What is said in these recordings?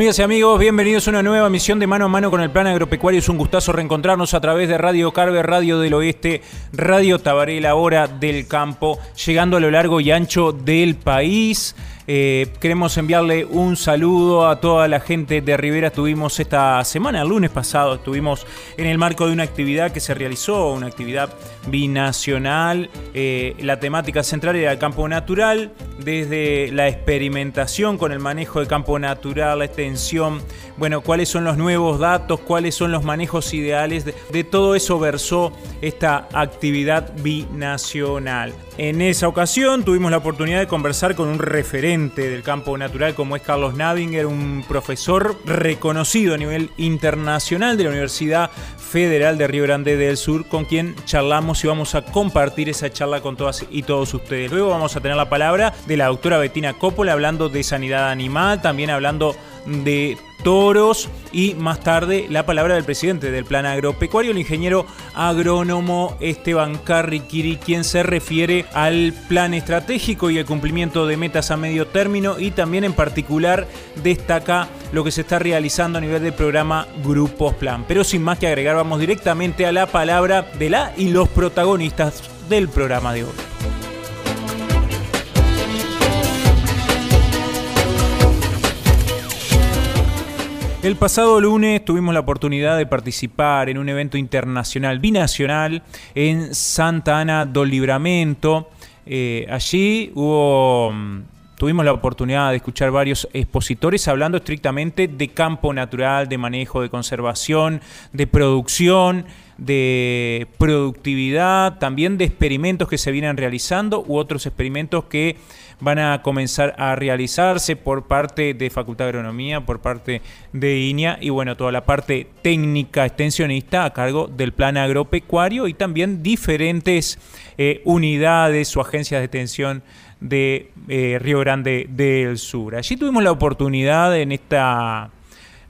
Amigas y amigos, bienvenidos a una nueva misión de Mano a Mano con el Plan Agropecuario. Es un gustazo reencontrarnos a través de Radio Carver, Radio del Oeste, Radio Tabaré, la hora del campo, llegando a lo largo y ancho del país. Eh, queremos enviarle un saludo a toda la gente de Rivera. Estuvimos esta semana, el lunes pasado, estuvimos en el marco de una actividad que se realizó, una actividad binacional. Eh, la temática central era el campo natural, desde la experimentación con el manejo del campo natural, la extensión, bueno, cuáles son los nuevos datos, cuáles son los manejos ideales. de todo eso versó esta actividad binacional. En esa ocasión tuvimos la oportunidad de conversar con un referente del campo natural como es Carlos Navinger, un profesor reconocido a nivel internacional de la Universidad Federal de Río Grande del Sur, con quien charlamos y vamos a compartir esa charla con todas y todos ustedes. Luego vamos a tener la palabra de la doctora Bettina Coppola hablando de sanidad animal, también hablando de toros y más tarde la palabra del presidente del plan agropecuario, el ingeniero agrónomo Esteban Carriquiri, quien se refiere al plan estratégico y el cumplimiento de metas a medio término y también en particular destaca lo que se está realizando a nivel del programa Grupos Plan. Pero sin más que agregar, vamos directamente a la palabra de la y los protagonistas del programa de hoy. El pasado lunes tuvimos la oportunidad de participar en un evento internacional binacional en Santa Ana do Libramento. Eh, allí hubo, mm, tuvimos la oportunidad de escuchar varios expositores hablando estrictamente de campo natural, de manejo, de conservación, de producción de productividad, también de experimentos que se vienen realizando u otros experimentos que van a comenzar a realizarse por parte de Facultad de Agronomía, por parte de INEA y bueno, toda la parte técnica extensionista a cargo del plan agropecuario y también diferentes eh, unidades o agencias de extensión de eh, Río Grande del Sur. Allí tuvimos la oportunidad en esta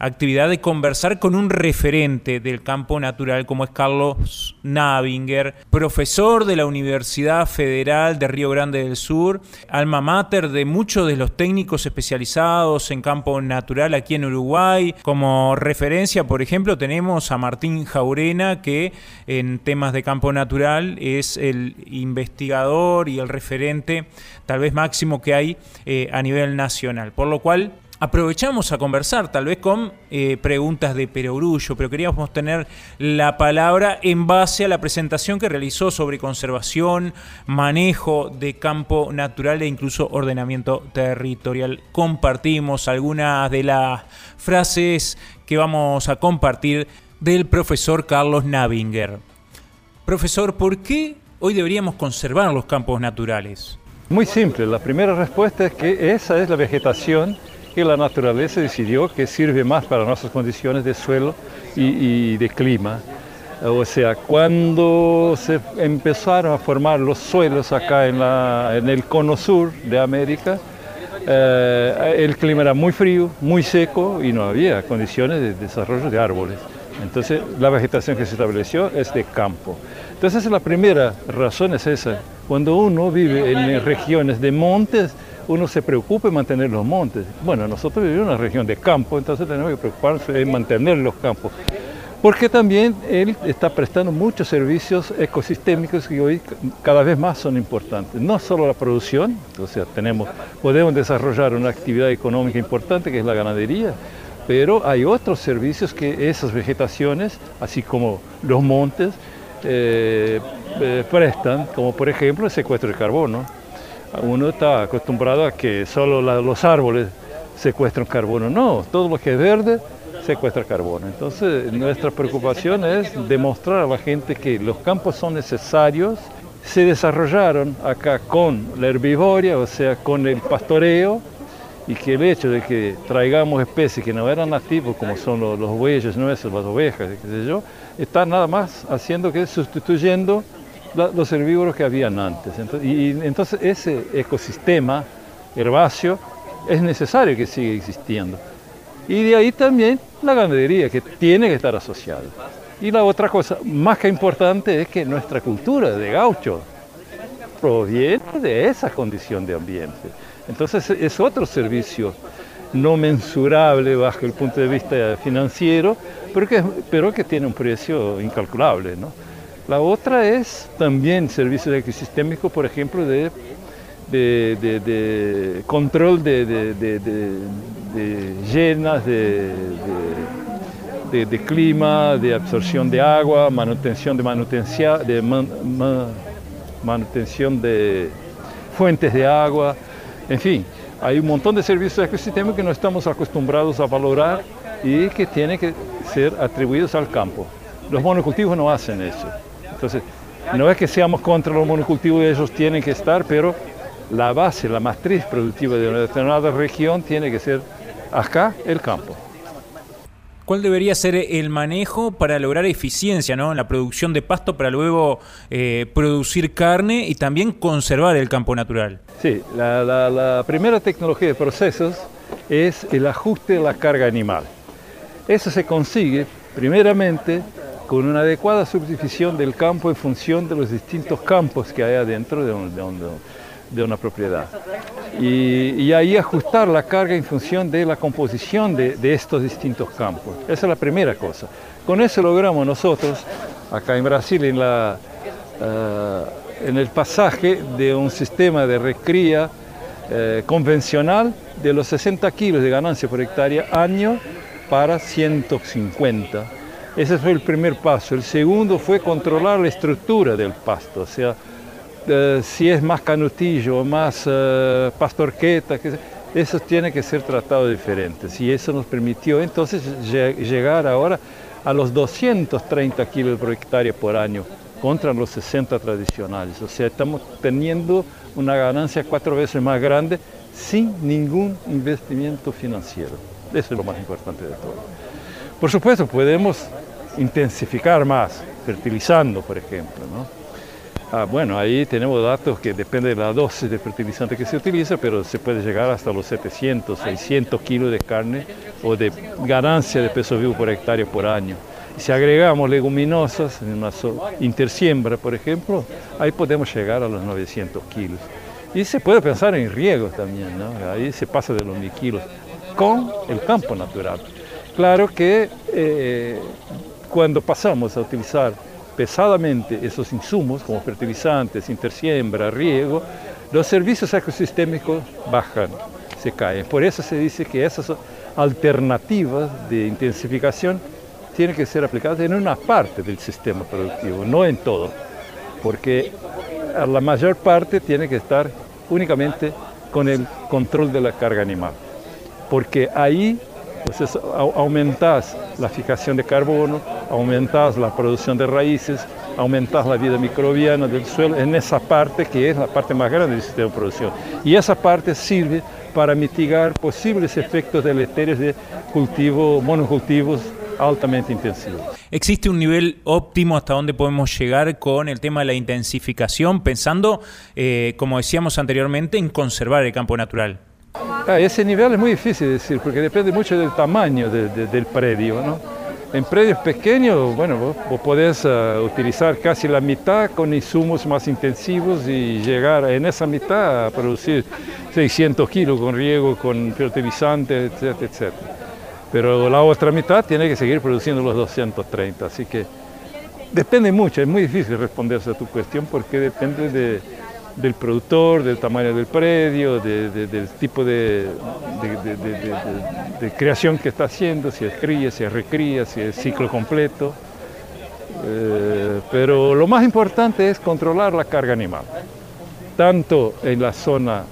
actividad de conversar con un referente del campo natural como es Carlos Navinger, profesor de la Universidad Federal de Río Grande del Sur, alma mater de muchos de los técnicos especializados en campo natural aquí en Uruguay. Como referencia, por ejemplo, tenemos a Martín Jaurena, que en temas de campo natural es el investigador y el referente tal vez máximo que hay eh, a nivel nacional. Por lo cual, aprovechamos a conversar, tal vez con eh, preguntas de perogrullo, pero queríamos tener la palabra en base a la presentación que realizó sobre conservación, manejo de campo natural e incluso ordenamiento territorial. Compartimos algunas de las frases que vamos a compartir del profesor Carlos Navinger. Profesor, ¿por qué hoy deberíamos conservar los campos naturales? Muy simple, la primera respuesta es que esa es la vegetación que la naturaleza decidió que sirve más para nuestras condiciones de suelo y, de clima. O sea, cuando se empezaron a formar los suelos acá en, la, en el cono sur de América, eh, el clima era muy frío, muy seco y no había condiciones de desarrollo de árboles. Entonces la vegetación que se estableció es de campo. Entonces la primera razón es esa. Cuando uno vive en regiones de montes, uno se preocupa en mantener los montes. Bueno, nosotros vivimos en una región de campo, entonces tenemos que preocuparnos en mantener los campos. Porque también él está prestando muchos servicios ecosistémicos que hoy cada vez más son importantes. No solo la producción, o sea, tenemos, podemos desarrollar una actividad económica importante que es la ganadería, pero hay otros servicios que esas vegetaciones, así como los montes, eh, eh, prestan, como por ejemplo el secuestro de carbono uno está acostumbrado a que solo los árboles secuestran carbono. No, todo lo que es verde secuestra carbono. Entonces nuestra preocupación es demostrar a la gente que los campos son necesarios se desarrollaron acá con la herbivoria, o sea, con el pastoreo, y que el hecho de que traigamos especies que no eran nativos, como son los, los bueyes nuestros, las ovejas, qué sé yo, está nada más haciendo que sustituyendo los herbívoros que habían antes. y, entonces ese ecosistema herbáceo es necesario que siga existiendo. Y de ahí también la ganadería, que tiene que estar asociada. Y la otra cosa más que importante es que nuestra cultura de gaucho proviene de esa condición de ambiente. Entonces es otro servicio no mensurable bajo el punto de vista financiero, pero que, pero que tiene un precio incalculable. ¿no? La otra es también servicios ecosistémicos, por ejemplo, de, control de, llenas, de, clima, de absorción de agua, manutención de manutención, de manutención de fuentes de agua, en fin, hay un montón de servicios ecosistémicos que no estamos acostumbrados a valorar y que tienen que ser atribuidos al campo. Los monocultivos no hacen eso. Entonces, no es que seamos contra los monocultivos, ellos tienen que estar, pero la base, la matriz productiva de una determinada región tiene que ser acá el campo. ¿Cuál debería ser el manejo para lograr eficiencia ¿no? en la producción de pasto para luego eh, producir carne y también conservar el campo natural? Sí, la, primera tecnología de procesos es el ajuste de la carga animal. Eso se consigue primeramente con una adecuada subdivisión del campo en función de los distintos campos que hay adentro de un, de una propiedad. Y, ahí ajustar la carga en función de la composición de, estos distintos campos. Esa es la primera cosa. Con eso logramos nosotros, acá en Brasil, en, eh, el pasaje de un sistema de recría eh, convencional de los 60 kilos de ganancia por hectárea año para 150. Ese fue el primer paso. El segundo fue controlar la estructura del pasto, o sea, eh, si es más canutillo más uh, pastorqueta, eso tiene que ser tratado diferente. Y eso nos permitió entonces llegar ahora a los 230 kilos por hectárea por año contra los 60 tradicionales. O sea, estamos teniendo una ganancia cuatro veces más grande sin ningún investimiento financiero. Eso es lo más importante de todo. Por supuesto, podemos intensificar más, fertilizando, por ejemplo. Ah, bueno, ahí tenemos datos que depende de la dosis de fertilizante que se utiliza, pero se puede llegar hasta los 700, 600 kilos de carne o de ganancia de peso vivo por hectárea por año. si agregamos leguminosas en una intersiembra, por ejemplo, ahí podemos llegar a los 900 kilos. Y se puede pensar en riego también, ahí se pasa de los 1000 kilos con el campo natural. Claro que eh, cuando pasamos a utilizar pesadamente esos insumos como fertilizantes, intersiembra, riego, los servicios ecosistémicos bajan, se caen. Por eso se dice que esas alternativas de intensificación tienen que ser aplicadas en una parte del sistema productivo, no en todo, porque la mayor parte tiene que estar únicamente con el control de la carga animal, porque ahí entonces aumentas la fijación de carbono, aumentas la producción de raíces, aumentas la vida microbiana del suelo en esa parte que es la parte más grande del sistema de producción. Y esa parte sirve para mitigar posibles efectos deleterios de cultivo, monocultivos altamente intensivos. ¿Existe un nivel óptimo hasta donde podemos llegar con el tema de la intensificación, pensando, eh, como decíamos anteriormente, en conservar el campo natural? Ah, ese nivel es muy difícil de decir porque depende mucho del tamaño del predio. ¿no? En predios pequeños, bueno, vos, podés ah, utilizar casi la mitad con insumos más intensivos y llegar en esa mitad a producir 600 kilos con riego, con fertilizantes, etcétera, etcétera. Pero la otra mitad tiene que seguir produciendo los 230, así que depende mucho, es muy difícil responderse a tu cuestión porque depende de del productor, del tamaño del predio, del tipo de, creación que está haciendo, si es cría, si es recría, si es ciclo completo. Eh, pero lo más importante es controlar la carga animal, tanto en la zona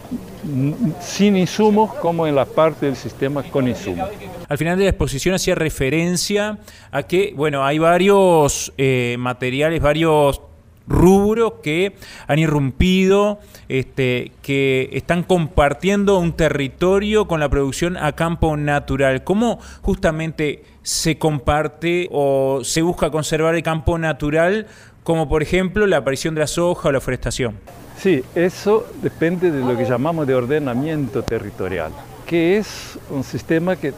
sin insumos como en la parte del sistema con insumos. Al final de la exposición hacía referencia a que, bueno, hay varios eh, materiales, varios rubros que han irrumpido, este, que están compartiendo un territorio con la producción a campo natural. ¿Cómo justamente se comparte o se busca conservar el campo natural, como por ejemplo la aparición de la soja o la forestación? Sí, eso depende de lo que llamamos de ordenamiento territorial, que es un sistema que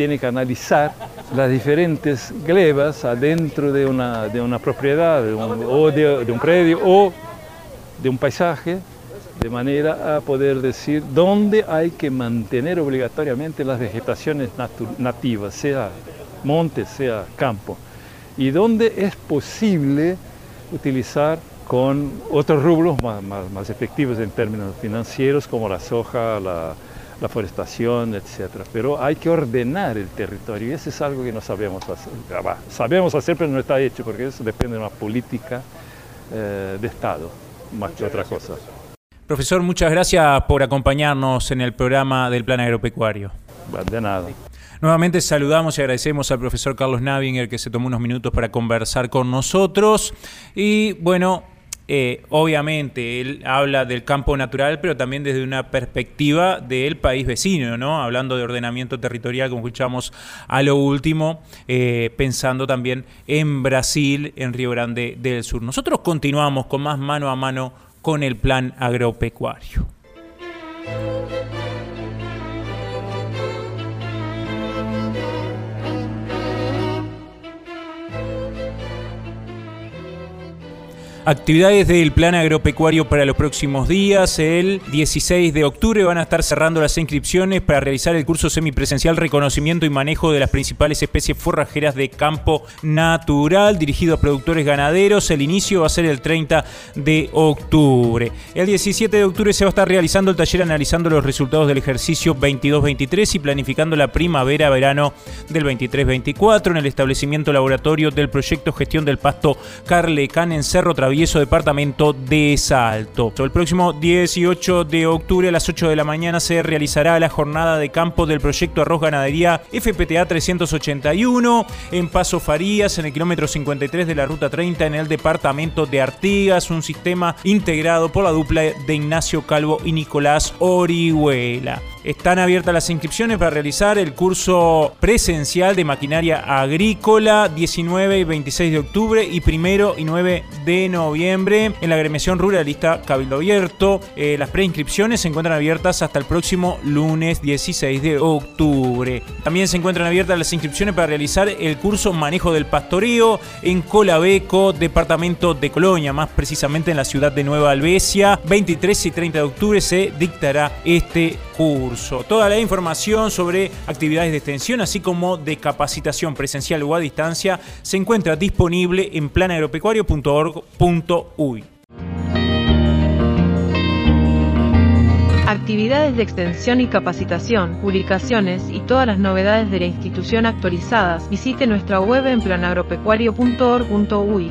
tiene que analizar las diferentes glebas adentro de una, de una propiedad o de, de un predio o de un paisaje, de manera a poder decir dónde hay que mantener obligatoriamente las vegetaciones nativas, sea monte, sea campo, y dónde es posible utilizar con otros rubros más, más efectivos en términos financieros como la soja, la, la forestación, etc. Pero hay que ordenar el territorio y eso es algo que no sabemos hacer. Sabemos hacer, pero no está hecho porque eso depende de una política eh, de Estado, más que otra cosa. Profesor, muchas gracias por acompañarnos en el programa del Plan Agropecuario. De nada. Nuevamente saludamos y agradecemos al profesor Carlos Navinger que se tomó unos minutos para conversar con nosotros. Y bueno, eh, obviamente, él habla del campo natural, pero también desde una perspectiva del país vecino, ¿no? Hablando de ordenamiento territorial, como escuchamos a lo último, eh, pensando también en Brasil, en Río Grande del Sur. Nosotros continuamos con más mano a mano con el plan agropecuario. Actividades del plan agropecuario para los próximos días. El 16 de octubre van a estar cerrando las inscripciones para realizar el curso semipresencial Reconocimiento y Manejo de las principales especies forrajeras de campo natural, dirigido a productores ganaderos. El inicio va a ser el 30 de octubre. El 17 de octubre se va a estar realizando el taller analizando los resultados del ejercicio 22-23 y planificando la primavera-verano del 23-24 en el establecimiento laboratorio del proyecto Gestión del Pasto Carlecán en Cerro Travieso, departamento de Salto. El próximo 18 de octubre a las 8 de la mañana se realizará la jornada de campo del proyecto Arroz Ganadería FPTA 381 en Paso Farías, en el kilómetro 53 de la ruta 30 en el departamento de Artigas, un sistema integrado por la dupla de Ignacio Calvo y Nicolás Orihuela. Están abiertas las inscripciones para realizar el curso presencial de maquinaria agrícola 19 y 26 de octubre y 1 y 9 de noviembre en la agremiación ruralista Cabildo Abierto. Eh, las preinscripciones se encuentran abiertas hasta el próximo lunes 16 de octubre. También se encuentran abiertas las inscripciones para realizar el curso Manejo del Pastoreo en Colabeco, departamento de Colonia, más precisamente en la ciudad de Nueva Albesia. 23 y 30 de octubre se dictará este Toda la información sobre actividades de extensión, así como de capacitación presencial o a distancia, se encuentra disponible en planagropecuario.org.uy. Actividades de extensión y capacitación, publicaciones y todas las novedades de la institución actualizadas, visite nuestra web en planagropecuario.org.uy.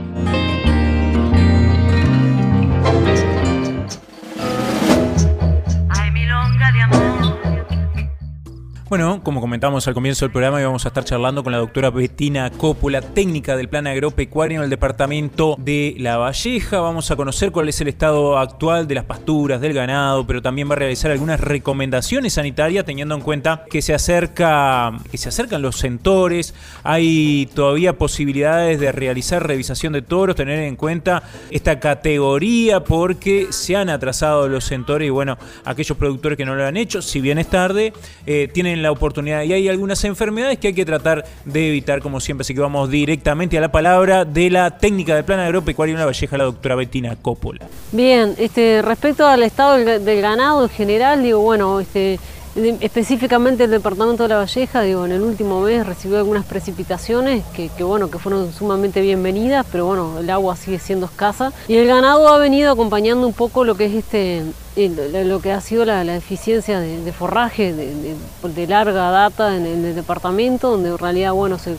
Bueno, como comentamos al comienzo del programa, vamos a estar charlando con la doctora Bettina Coppola, técnica del plan agropecuario en el departamento de La Valleja. Vamos a conocer cuál es el estado actual de las pasturas, del ganado, pero también va a realizar algunas recomendaciones sanitarias teniendo en cuenta que se acerca, que se acercan los centores, hay todavía posibilidades de realizar revisación de toros, tener en cuenta esta categoría porque se han atrasado los centores y bueno, aquellos productores que no lo han hecho, si bien es tarde, eh, tienen la oportunidad. Y hay algunas enfermedades que hay que tratar de evitar, como siempre. Así que vamos directamente a la palabra de la técnica de plan agropecuario en la Valleja, la doctora Bettina Coppola. Bien, este, respecto al estado del, ganado en general, digo, bueno, este, específicamente el departamento de La Valleja, digo, en el último mes recibió algunas precipitaciones que, que, bueno, que fueron sumamente bienvenidas, pero bueno, el agua sigue siendo escasa. Y el ganado ha venido acompañando un poco lo que es este lo que ha sido la, eficiencia de, forraje de, larga data en, el departamento, donde en realidad bueno, se,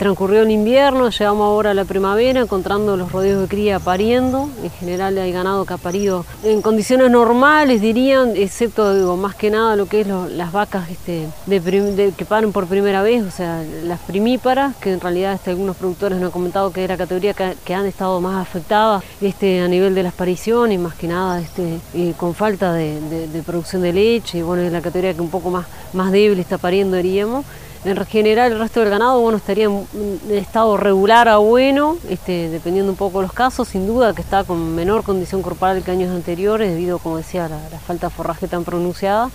transcurrió el invierno, llegamos ahora a la primavera encontrando los rodeos de cría pariendo. En general hay ganado que ha parido en condiciones normales, dirían, excepto más que nada lo que es las vacas este, de, que paren por primera vez, o sea, las primíparas, que en realidad este, algunos productores nos han comentado que era categoría que, han estado más afectadas este, a nivel de las pariciones, más que nada este, eh, con falta de, producción de leche, y bueno, es la categoría que un poco más, más débil está pariendo, diríamos. En general el resto del ganado bueno, estaría en estado regular a bueno, este, dependiendo un poco de los casos, sin duda que está con menor condición corporal que años anteriores, debido, como decía, a la, falta de forraje tan pronunciada.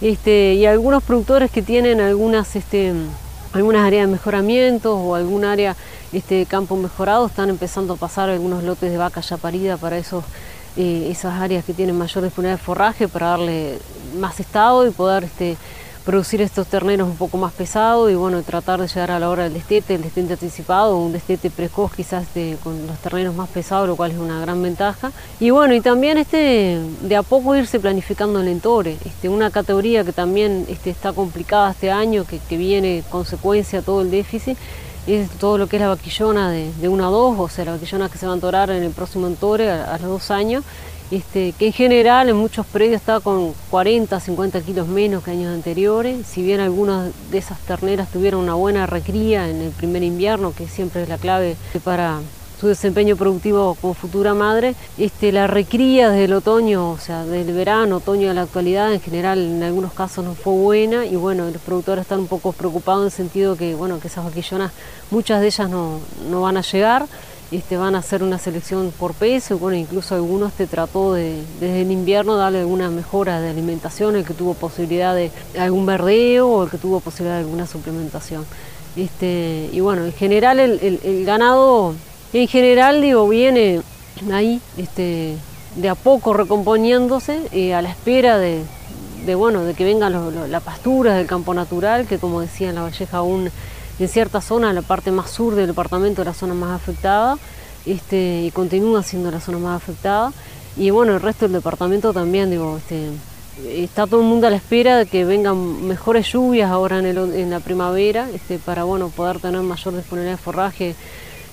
Este, y algunos productores que tienen algunas, este, algunas áreas de mejoramiento o algún área este, campo mejorado están empezando a pasar algunos lotes de vaca ya parida para esos, eh, esas áreas que tienen mayor disponibilidad de forraje para darle más estado y poder este, producir estos terneros un poco más pesados y bueno, tratar de llegar a la hora del destete, el destete anticipado, un destete precoz quizás con los terneros más pesados, lo cual es una gran ventaja. Y bueno, y también este, de a poco irse planificando el entore, este, una categoría que también este, está complicada este año, que, que viene consecuencia todo el déficit, es todo lo que es la vaquillona de, de 1 a 2, o sea, la vaquillona que se va a entorar en el próximo entore a, a los dos años, este, que en general en muchos predios está con 40, 50 kilos menos que años anteriores, si bien algunas de esas terneras tuvieron una buena recría en el primer invierno, que siempre es la clave para su desempeño productivo como futura madre, este, la recría desde el otoño, o sea, del verano, otoño de la actualidad, en general en algunos casos no fue buena. Y bueno, los productores están un poco preocupados en el sentido que, bueno, que esas vaquillonas, muchas de ellas no, no van a llegar este, van a hacer una selección por peso, bueno, incluso algunos te trató de, desde el invierno darle alguna mejora de alimentación, el que tuvo posibilidad de algún verdeo o el que tuvo posibilidad de alguna suplementación. Este, y bueno, en general el, ganado, en general digo, viene ahí este, de a poco recomponiéndose eh, a la espera de, bueno, de que vengan la pastura del campo natural, que como decía en la Valleja aún en cierta zona, la parte más sur del departamento, la zona más afectada, este, y continúa siendo la zona más afectada. Y bueno, el resto del departamento también, digo, este, está todo el mundo a la espera de que vengan mejores lluvias ahora en, en la primavera, este, para bueno, poder tener mayor disponibilidad de forraje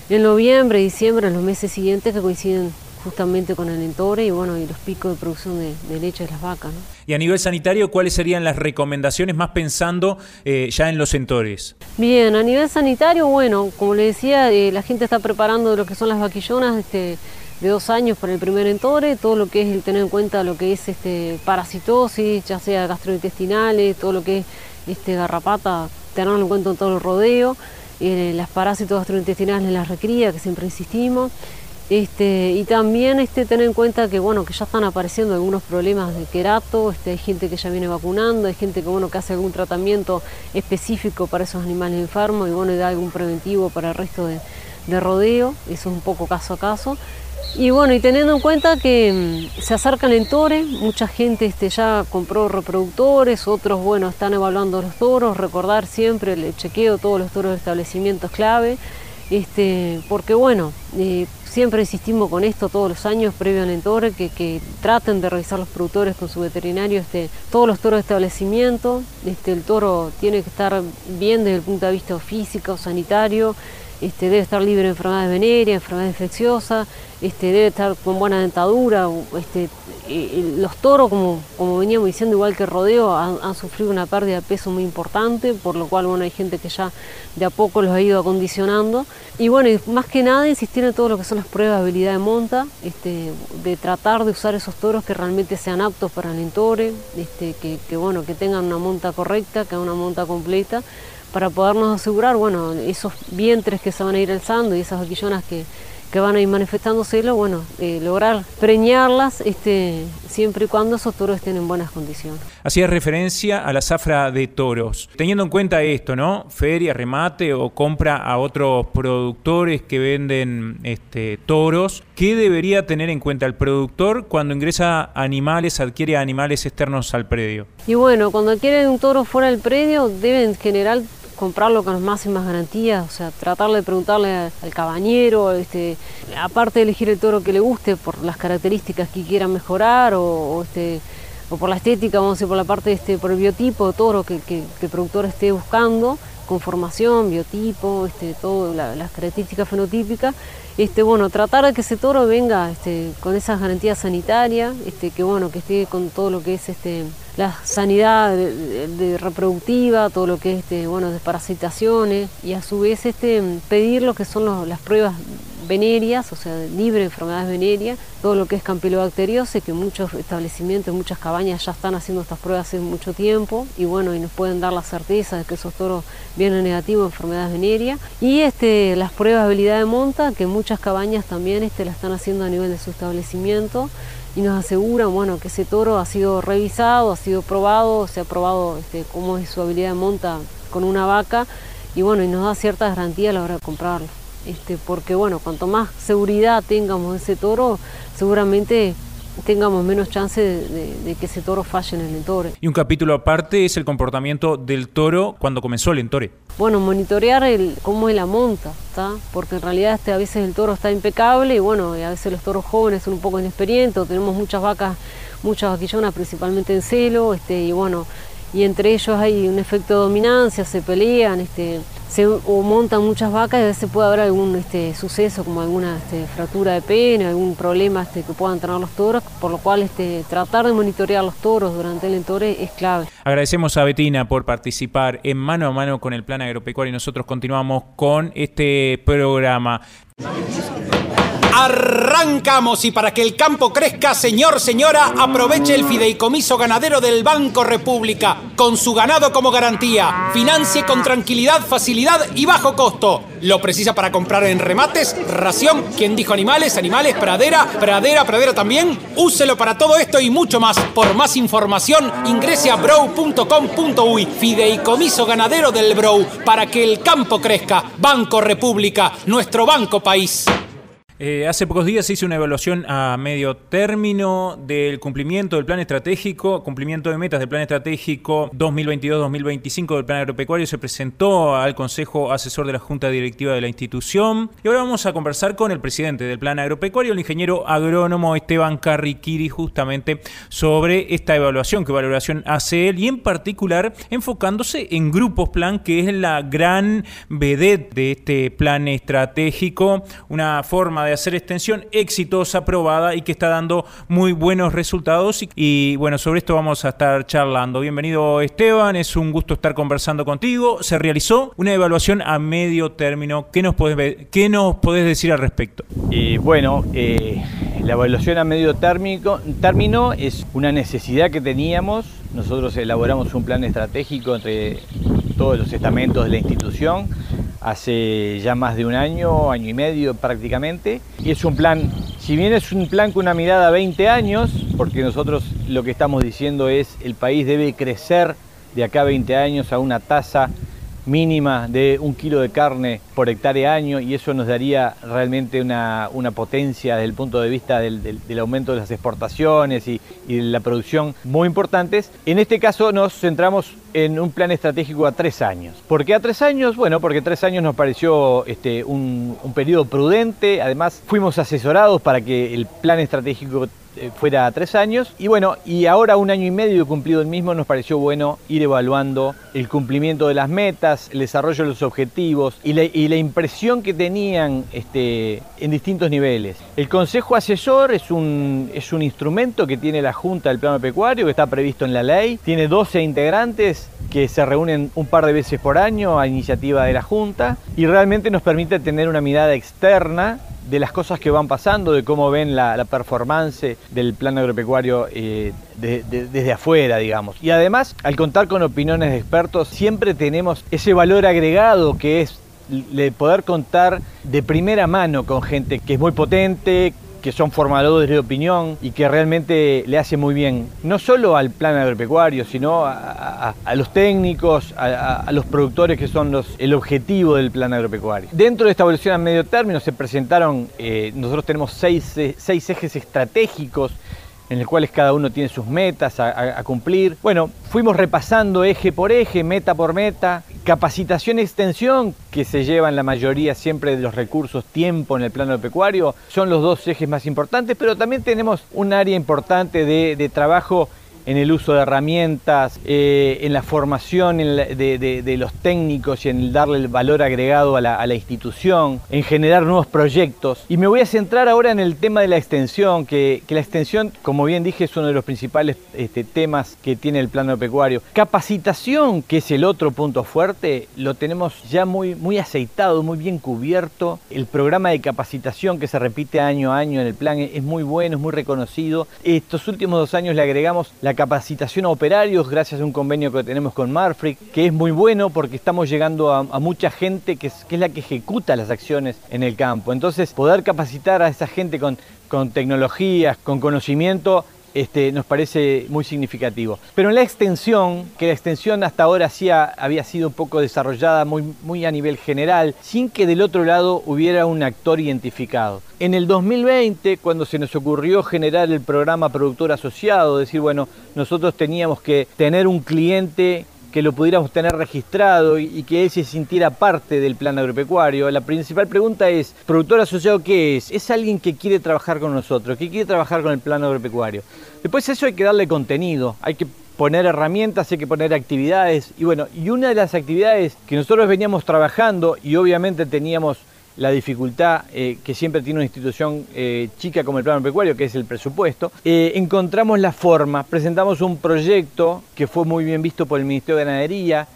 en noviembre, diciembre, en los meses siguientes que coinciden justamente con el entore y bueno y los picos de producción de, leche de las vacas. Y a nivel sanitario, ¿cuáles serían las recomendaciones más pensando eh, ya en los entores? Bien, a nivel sanitario, bueno, como le decía, eh, la gente está preparando lo que son las vaquillonas este, de dos años para el primer entore, todo lo que es el tener en cuenta lo que es este, parasitosis, ya sea gastrointestinales, todo lo que es este, garrapata, tenerlo en cuenta en todo el rodeo, eh, las parásitos gastrointestinales en la recría, que siempre insistimos. Este, y también este, tener en cuenta que, bueno, que ya están apareciendo algunos problemas de querato, este, hay gente que ya viene vacunando, hay gente que, bueno, que hace algún tratamiento específico para esos animales enfermos y, bueno, y da algún preventivo para el resto de, rodeo, eso es un poco caso a caso. Y bueno, y teniendo en cuenta que mm, se acercan en tores, mucha gente este, ya compró reproductores, otros bueno están evaluando los toros, recordar siempre el chequeo de todos los toros de establecimientos clave, este, porque bueno, eh, Siempre insistimos con esto todos los años, previo al entore, que, traten de revisar los productores con su veterinario este, todos los toros de establecimiento. Este, el toro tiene que estar bien desde el punto de vista físico, sanitario, este, debe estar libre de enfermedades venéreas, enfermedades infecciosas, este, debe estar con buena dentadura. Este, los toros, como, veníamos diciendo, igual que rodeo, han, sufrido una pérdida de peso muy importante, por lo cual bueno, hay gente que ya de a poco los ha ido acondicionando. Y bueno, más que nada insistir en todo lo que son las pruebas de habilidad de monta, de tratar de usar esos toros que realmente sean aptos para el entore, que, que, tengan una monta correcta, que una monta completa para podernos asegurar, bueno, esos vientres que se van a ir alzando y esas vaquillonas que, que van a ir manifestándoselo, bueno, eh, lograr preñarlas este, siempre y cuando esos toros estén en buenas condiciones. Hacía referencia a la zafra de toros. Teniendo en cuenta esto, ¿no? Feria, remate o compra a otros productores que venden este, toros, ¿qué debería tener en cuenta el productor cuando ingresa animales, adquiere animales externos al predio? Y bueno, cuando adquiere un toro fuera del predio, deben en general comprarlo con las máximas garantías, o sea, tratar de preguntarle al cabañero, este, aparte de elegir el toro que le guste por las características que quiera mejorar o, este, o por la estética, vamos a decir, por la parte, este, por el biotipo de toro que, el productor esté buscando, conformación, biotipo, este, todas las características fenotípicas, este, bueno, tratar de que ese toro venga este, con esas garantías sanitarias, este, que bueno, que esté con todo lo que es este, la sanidad de, reproductiva, todo lo que es este, bueno, desparasitaciones y a su vez este, pedir lo que son las pruebas venerias, o sea, libre de enfermedades venéreas, todo lo que es campilobacteriosis, que muchos establecimientos, muchas cabañas ya están haciendo estas pruebas hace mucho tiempo y bueno, y nos pueden dar la certeza de que esos toros vienen negativos de enfermedades venéreas. Y este, las pruebas de habilidad de monta, que muchas cabañas también este, la están haciendo a nivel de su establecimiento y nos aseguran bueno, que ese toro ha sido revisado, ha sido probado, se ha probado este, cómo es su habilidad de monta con una vaca y bueno, y nos da cierta garantía a la hora de comprarlo. Este, porque bueno, cuanto más seguridad tengamos de ese toro, seguramente tengamos menos chance de, que ese toro falle en el entore. Y un capítulo aparte es el comportamiento del toro cuando comenzó el entore. Bueno, monitorear el, cómo es la monta, ¿está? porque en realidad este, a veces el toro está impecable y bueno, a veces los toros jóvenes son un poco inexperientes, tenemos muchas vacas, muchas vaquillonas principalmente en celo, este, y bueno, y entre ellos hay un efecto de dominancia, se pelean, este, se, o montan muchas vacas y a veces puede haber algún este, suceso como alguna este, fractura de pene, algún problema este, que puedan tener los toros, por lo cual este, tratar de monitorear los toros durante el entore es clave. Agradecemos a Betina por participar en mano a mano con el Plan Agropecuario y nosotros continuamos con este programa. Arrancamos y para que el campo crezca, señor, señora, aproveche el fideicomiso ganadero del Banco República, con su ganado como garantía. Financie con tranquilidad, facilidad y bajo costo. Lo precisa para comprar en remates, ración, quien dijo animales, animales, pradera, pradera, pradera también. Úselo para todo esto y mucho más. Por más información, ingrese a brow.com.uy. Fideicomiso ganadero del Brow, para que el campo crezca. Banco República, nuestro banco país. Eh, hace pocos días se hizo una evaluación a medio término del cumplimiento del plan estratégico, cumplimiento de metas del plan estratégico 2022-2025 del plan agropecuario. Se presentó al Consejo Asesor de la Junta Directiva de la institución. Y ahora vamos a conversar con el presidente del plan agropecuario, el ingeniero agrónomo Esteban Carriquiri, justamente sobre esta evaluación, qué valoración hace él y en particular enfocándose en Grupos Plan, que es la gran vedette de este plan estratégico, una forma de hacer extensión exitosa, probada y que está dando muy buenos resultados. Y, bueno, sobre esto vamos a estar charlando. Bienvenido Esteban, es un gusto estar conversando contigo. Se realizó una evaluación a medio término. ¿Qué nos podés, qué nos podés decir al respecto? Bueno, eh, la evaluación a medio término, término es una necesidad que teníamos. Nosotros elaboramos un plan estratégico entre todos los estamentos de la institución hace ya más de un año, año y medio prácticamente. Y es un plan, si bien es un plan con una mirada a 20 años, porque nosotros lo que estamos diciendo es el país debe crecer de acá a 20 años a una tasa mínima de un kilo de carne por hectárea año y eso nos daría realmente una, potencia desde el punto de vista del, aumento de las exportaciones y, de la producción muy importantes. En este caso nos centramos en un plan estratégico a tres años. ¿Por qué a tres años? Bueno, porque tres años nos pareció este, un, un periodo prudente, además fuimos asesorados para que el plan estratégico eh, fuera a tres años. Y bueno, y ahora un año y medio cumplido el mismo, nos pareció bueno ir evaluando el cumplimiento de las metas, el desarrollo de los objetivos y la, impresión que tenían este, en distintos niveles. El Consejo Asesor es un, es un instrumento que tiene la Junta del Plano Pecuario, que está previsto en la ley. Tiene 12 integrantes que se reúnen un par de veces por año a iniciativa de la Junta y realmente nos permite tener una mirada externa de las cosas que van pasando, de cómo ven la, performance del plan agropecuario eh, desde afuera, digamos. Y además, al contar con opiniones de expertos, siempre tenemos ese valor agregado que es de poder contar de primera mano con gente que es muy potente, que son formadores de opinión y que realmente le hace muy bien, no solo al plan agropecuario, sino a, los técnicos, a, los productores que son los, el objetivo del plan agropecuario. Dentro de esta evolución a medio término se presentaron, eh, nosotros tenemos seis, seis ejes estratégicos en los cuales cada uno tiene sus metas a, cumplir. Bueno, fuimos repasando eje por eje, meta por meta, capacitación y extensión, que se llevan la mayoría siempre de los recursos tiempo en el plano pecuario, son los dos ejes más importantes, pero también tenemos un área importante de, trabajo en el uso de herramientas, eh, en la formación de, los técnicos y en darle el valor agregado a la, institución, en generar nuevos proyectos. Y me voy a centrar ahora en el tema de la extensión, que, la extensión, como bien dije, es uno de los principales este, temas que tiene el plano pecuario. Capacitación, que es el otro punto fuerte, lo tenemos ya muy, muy aceitado, muy bien cubierto. El programa de capacitación que se repite año a año en el plan es muy bueno, es muy reconocido. Estos últimos dos años le agregamos la capacitación a operarios gracias a un convenio que tenemos con Marfric, que es muy bueno porque estamos llegando a, mucha gente que es, la que ejecuta las acciones en el campo. Entonces, poder capacitar a esa gente con, con tecnologías, con conocimiento, este, nos parece muy significativo. Pero en la extensión, que la extensión hasta ahora había sido un poco desarrollada muy a nivel general, sin que del otro lado hubiera un actor identificado. En el 2020, cuando se nos ocurrió generar el programa productor asociado, decir, bueno, nosotros teníamos que tener un cliente que lo pudiéramos tener registrado y, que él se sintiera parte del plan agropecuario. La principal pregunta es, ¿productor asociado qué es? Es alguien que quiere trabajar con nosotros, que quiere trabajar con el plan agropecuario. Después eso hay que darle contenido, hay que poner herramientas, hay que poner actividades. Y bueno, y una de las actividades que nosotros veníamos trabajando y obviamente teníamos la dificultad eh, que siempre tiene una institución eh, chica como el plano pecuario, que es el presupuesto, eh, encontramos la forma, presentamos un proyecto que fue muy bien visto por el Ministerio de Ganadería,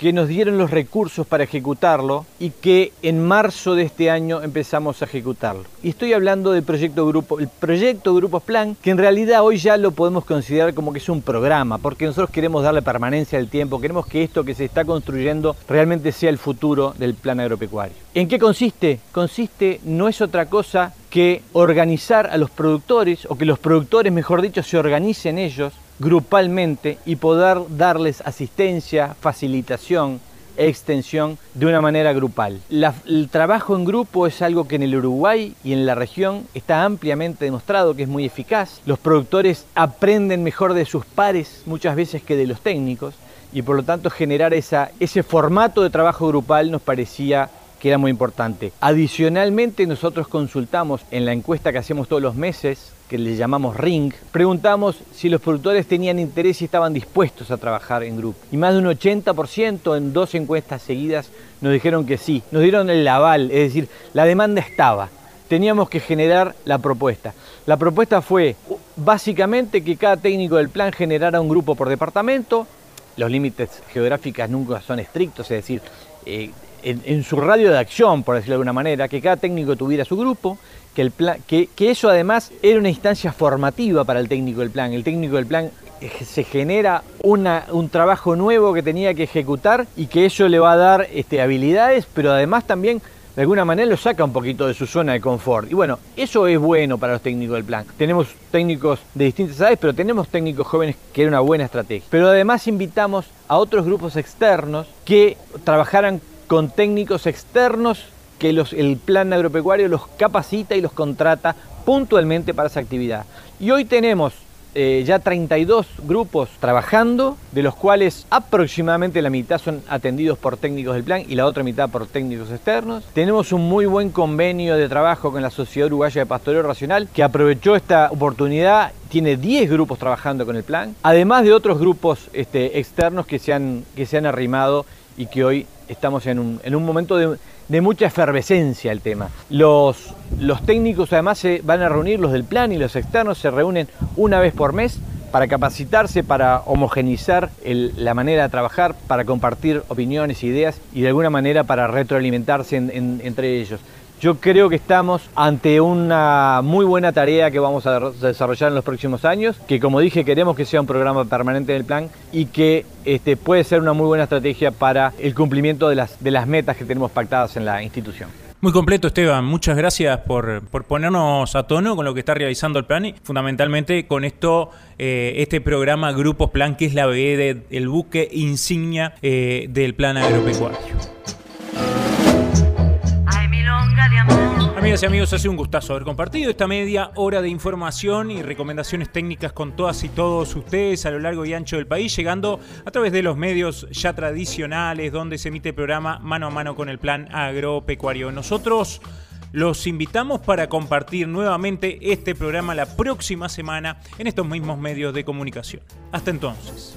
que nos dieron los recursos para ejecutarlo y que en marzo de este año empezamos a ejecutarlo. Y estoy hablando del proyecto Grupo, el proyecto Grupos Plan, que en realidad hoy ya lo podemos considerar como que es un programa, porque nosotros queremos darle permanencia al tiempo, queremos que esto que se está construyendo realmente sea el futuro del plan agropecuario. ¿En qué consiste? Consiste no es otra cosa que organizar a los productores, o que los productores, mejor dicho, se organicen ellos grupalmente y poder darles asistencia, facilitación, extensión de una manera grupal. el trabajo en grupo es algo que en el Uruguay y en la región está ampliamente demostrado que es muy eficaz. Los productores aprenden mejor de sus pares muchas veces que de los técnicos y por lo tanto generar ese formato de trabajo grupal nos parecía que era muy importante. Adicionalmente nosotros consultamos en la encuesta que hacemos todos los meses que le llamamos Ring, preguntamos si los productores tenían interés y estaban dispuestos a trabajar en grupo. Y más de un 80% en dos encuestas seguidas nos dijeron que sí, nos dieron el aval, es decir, la demanda estaba. Teníamos que generar la propuesta. La propuesta fue básicamente que cada técnico del plan generara un grupo por departamento. Los límites geográficos nunca son estrictos, es decir, eh, en, su radio de acción, por decirlo de alguna manera, que cada técnico tuviera su grupo, que, el plan, que, eso además era una instancia formativa para el técnico del plan. El técnico del plan eh, se genera una, un trabajo nuevo que tenía que ejecutar y que eso le va a dar este, habilidades, pero además también de alguna manera lo saca un poquito de su zona de confort. Y bueno, eso es bueno para los técnicos del plan. Tenemos técnicos de distintas edades, pero tenemos técnicos jóvenes que era una buena estrategia. Pero además invitamos a otros grupos externos que trabajaran con técnicos externos que el plan agropecuario los capacita y los contrata puntualmente para esa actividad. Y hoy tenemos eh, ya 32 grupos trabajando, de los cuales aproximadamente la mitad son atendidos por técnicos del plan y la otra mitad por técnicos externos. Tenemos un muy buen convenio de trabajo con la Sociedad Uruguaya de Pastoreo Racional que aprovechó esta oportunidad tiene 10 grupos trabajando con el plan, además de otros grupos este, externos que se, han, que se han arrimado y que hoy estamos en un, en un momento de, mucha efervescencia el tema. Los, los técnicos además se van a reunir, los del plan y los externos se reúnen una vez por mes para capacitarse, para homogenizar la manera de trabajar, para compartir opiniones, ideas y de alguna manera para retroalimentarse entre ellos. Yo creo que estamos ante una muy buena tarea que vamos a desarrollar en los próximos años, que como dije queremos que sea un programa permanente del plan y que este, puede ser una muy buena estrategia para el cumplimiento de las, metas que tenemos pactadas en la institución. Muy completo, Esteban. Muchas gracias por, ponernos a tono con lo que está realizando el plan y fundamentalmente con esto, eh, este programa Grupos Plan, que es la BE del buque insignia eh, del plan agropecuario. Amigas y amigos, ha sido un gustazo haber compartido esta media hora de información y recomendaciones técnicas con todas y todos ustedes a lo largo y ancho del país, llegando a través de los medios ya tradicionales donde se emite el programa mano a mano con el plan agropecuario. Nosotros Los invitamos para compartir nuevamente este programa la próxima semana en estos mismos medios de comunicación. Hasta entonces.